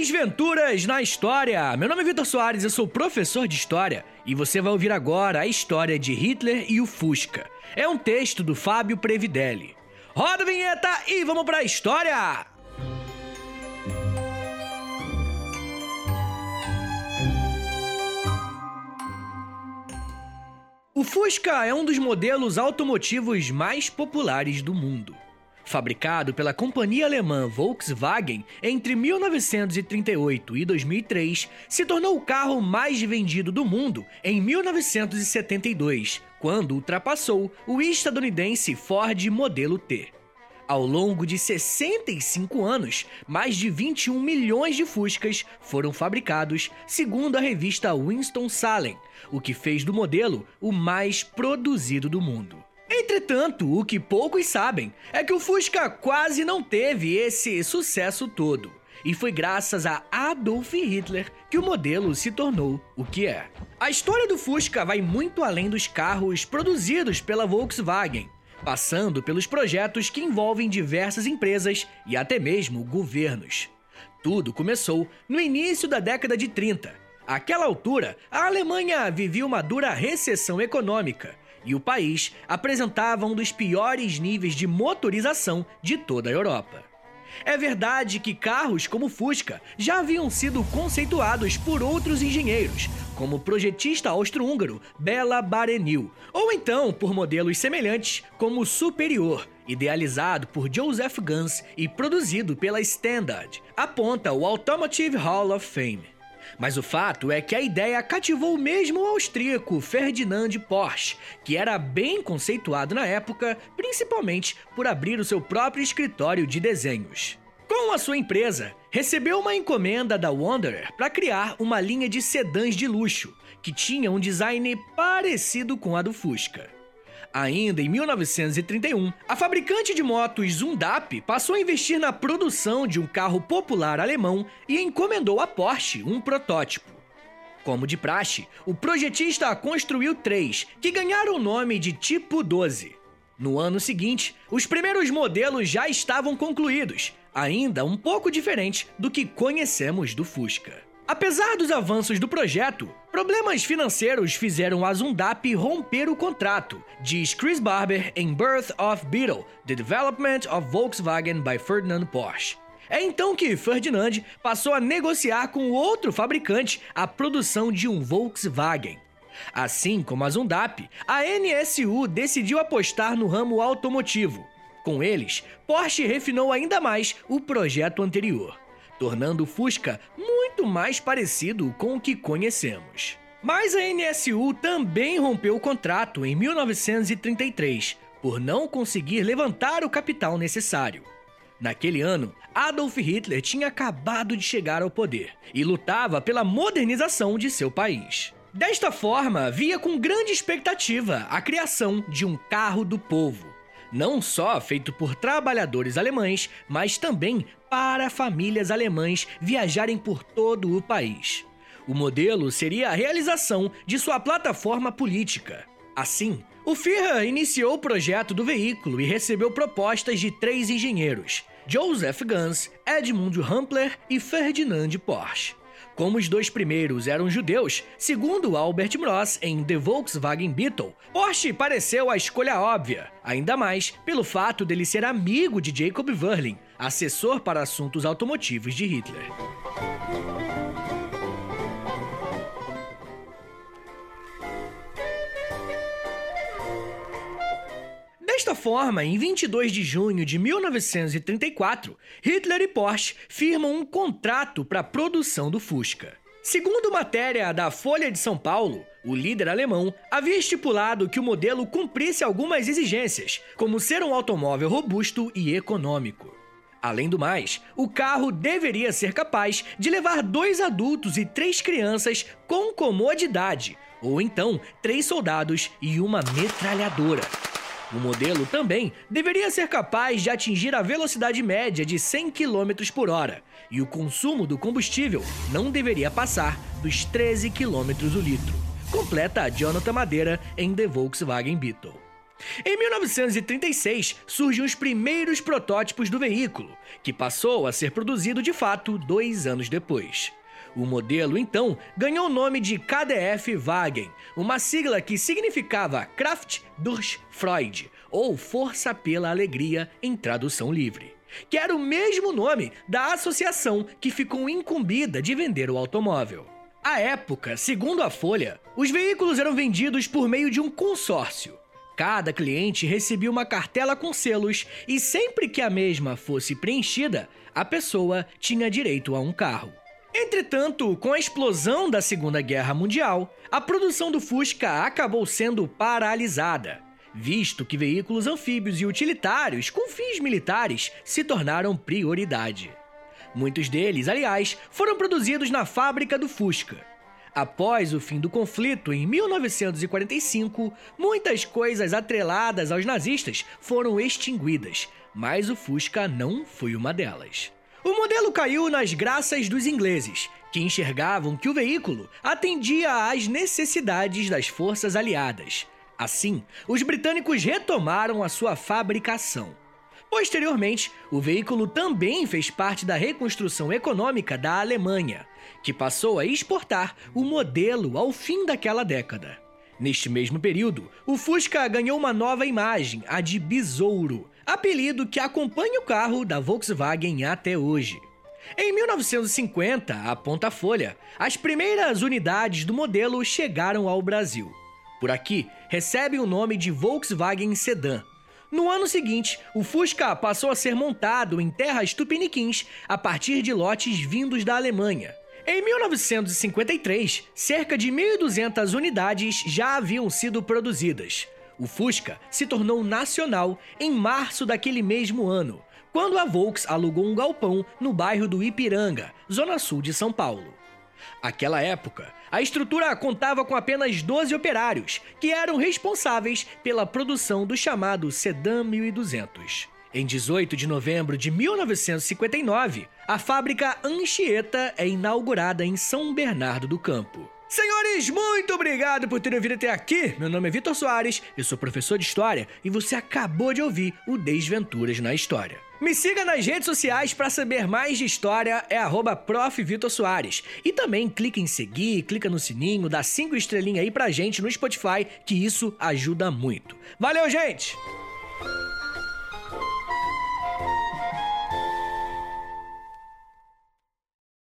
Desventuras na História! Meu nome é Vitor Soares, eu sou professor de História e você vai ouvir agora a história de Hitler e o Fusca. É um texto do Fábio Previdelli. Roda a vinheta e vamos pra história! O Fusca é um dos modelos automotivos mais populares do mundo. Fabricado pela companhia alemã Volkswagen entre 1938 e 2003, se tornou o carro mais vendido do mundo em 1972, quando ultrapassou o estadunidense Ford Modelo T. Ao longo de 65 anos, mais de 21 milhões de Fuscas foram fabricados, segundo a revista Winston-Salem, o que fez do modelo o mais produzido do mundo. Entretanto, o que poucos sabem é que o Fusca quase não teve esse sucesso todo. E foi graças a Adolf Hitler que o modelo se tornou o que é. A história do Fusca vai muito além dos carros produzidos pela Volkswagen passando pelos projetos que envolvem diversas empresas e até mesmo governos. Tudo começou no início da década de 30. Àquela altura, a Alemanha vivia uma dura recessão econômica e o país apresentava um dos piores níveis de motorização de toda a Europa. É verdade que carros como Fusca já haviam sido conceituados por outros engenheiros, como o projetista austro-húngaro Bela Barenil, ou então por modelos semelhantes como o Superior, idealizado por Joseph Gans e produzido pela Standard, aponta o Automotive Hall of Fame. Mas o fato é que a ideia cativou mesmo o austríaco Ferdinand Porsche, que era bem conceituado na época, principalmente por abrir o seu próprio escritório de desenhos. Com a sua empresa, recebeu uma encomenda da Wanderer para criar uma linha de sedãs de luxo, que tinha um design parecido com a do Fusca. Ainda em 1931, a fabricante de motos Zundap passou a investir na produção de um carro popular alemão e encomendou a Porsche um protótipo. Como de praxe, o projetista construiu três, que ganharam o nome de Tipo 12. No ano seguinte, os primeiros modelos já estavam concluídos, ainda um pouco diferente do que conhecemos do Fusca. Apesar dos avanços do projeto, problemas financeiros fizeram a Zundap romper o contrato, diz Chris Barber em Birth of Beetle: The Development of Volkswagen by Ferdinand Porsche. É então que Ferdinand passou a negociar com outro fabricante a produção de um Volkswagen. Assim como a Zundap, a NSU decidiu apostar no ramo automotivo. Com eles, Porsche refinou ainda mais o projeto anterior tornando o Fusca muito mais parecido com o que conhecemos. Mas a NSU também rompeu o contrato em 1933 por não conseguir levantar o capital necessário. Naquele ano, Adolf Hitler tinha acabado de chegar ao poder e lutava pela modernização de seu país. Desta forma, via com grande expectativa a criação de um carro do povo, não só feito por trabalhadores alemães, mas também para famílias alemães viajarem por todo o país. O modelo seria a realização de sua plataforma política. Assim, o Führer iniciou o projeto do veículo e recebeu propostas de três engenheiros: Joseph Gans, Edmund Humpler e Ferdinand Porsche. Como os dois primeiros eram judeus, segundo Albert Mross em The Volkswagen Beetle, Porsche pareceu a escolha óbvia, ainda mais pelo fato dele ser amigo de Jacob Verlin, assessor para assuntos automotivos de Hitler. Desta forma, em 22 de junho de 1934, Hitler e Porsche firmam um contrato para a produção do Fusca. Segundo matéria da Folha de São Paulo, o líder alemão havia estipulado que o modelo cumprisse algumas exigências, como ser um automóvel robusto e econômico. Além do mais, o carro deveria ser capaz de levar dois adultos e três crianças com comodidade, ou então três soldados e uma metralhadora. O modelo também deveria ser capaz de atingir a velocidade média de 100 km por hora, e o consumo do combustível não deveria passar dos 13 km o litro. Completa a Jonathan Madeira em The Volkswagen Beetle. Em 1936, surgem os primeiros protótipos do veículo, que passou a ser produzido de fato dois anos depois. O modelo, então, ganhou o nome de KDF Wagen, uma sigla que significava Kraft durch Freude, ou Força pela Alegria em tradução livre, que era o mesmo nome da associação que ficou incumbida de vender o automóvel. À época, segundo a Folha, os veículos eram vendidos por meio de um consórcio. Cada cliente recebia uma cartela com selos e sempre que a mesma fosse preenchida, a pessoa tinha direito a um carro. Entretanto, com a explosão da Segunda Guerra Mundial, a produção do Fusca acabou sendo paralisada, visto que veículos anfíbios e utilitários com fins militares se tornaram prioridade. Muitos deles, aliás, foram produzidos na fábrica do Fusca. Após o fim do conflito, em 1945, muitas coisas atreladas aos nazistas foram extinguidas, mas o Fusca não foi uma delas. O modelo caiu nas graças dos ingleses, que enxergavam que o veículo atendia às necessidades das forças aliadas. Assim, os britânicos retomaram a sua fabricação. Posteriormente, o veículo também fez parte da reconstrução econômica da Alemanha, que passou a exportar o modelo ao fim daquela década. Neste mesmo período, o Fusca ganhou uma nova imagem, a de Besouro, apelido que acompanha o carro da Volkswagen até hoje. Em 1950, aponta a Folha, as primeiras unidades do modelo chegaram ao Brasil. Por aqui, recebe o nome de Volkswagen Sedan. No ano seguinte, o Fusca passou a ser montado em terras tupiniquins a partir de lotes vindos da Alemanha. Em 1953, cerca de 1.200 unidades já haviam sido produzidas. O Fusca se tornou nacional em março daquele mesmo ano, quando a Volks alugou um galpão no bairro do Ipiranga, zona sul de São Paulo. Aquela época, a estrutura contava com apenas 12 operários, que eram responsáveis pela produção do chamado Sedan 1200. Em 18 de novembro de 1959, a fábrica Anchieta é inaugurada em São Bernardo do Campo. Senhores, muito obrigado por terem vindo até aqui. Meu nome é Vitor Soares, eu sou professor de História e você acabou de ouvir o Desventuras na História. Me siga nas redes sociais para saber mais de história, é arroba. E também clica em seguir, clica no sininho, dá cinco estrelinhas aí pra gente no Spotify, que isso ajuda muito. Valeu, gente!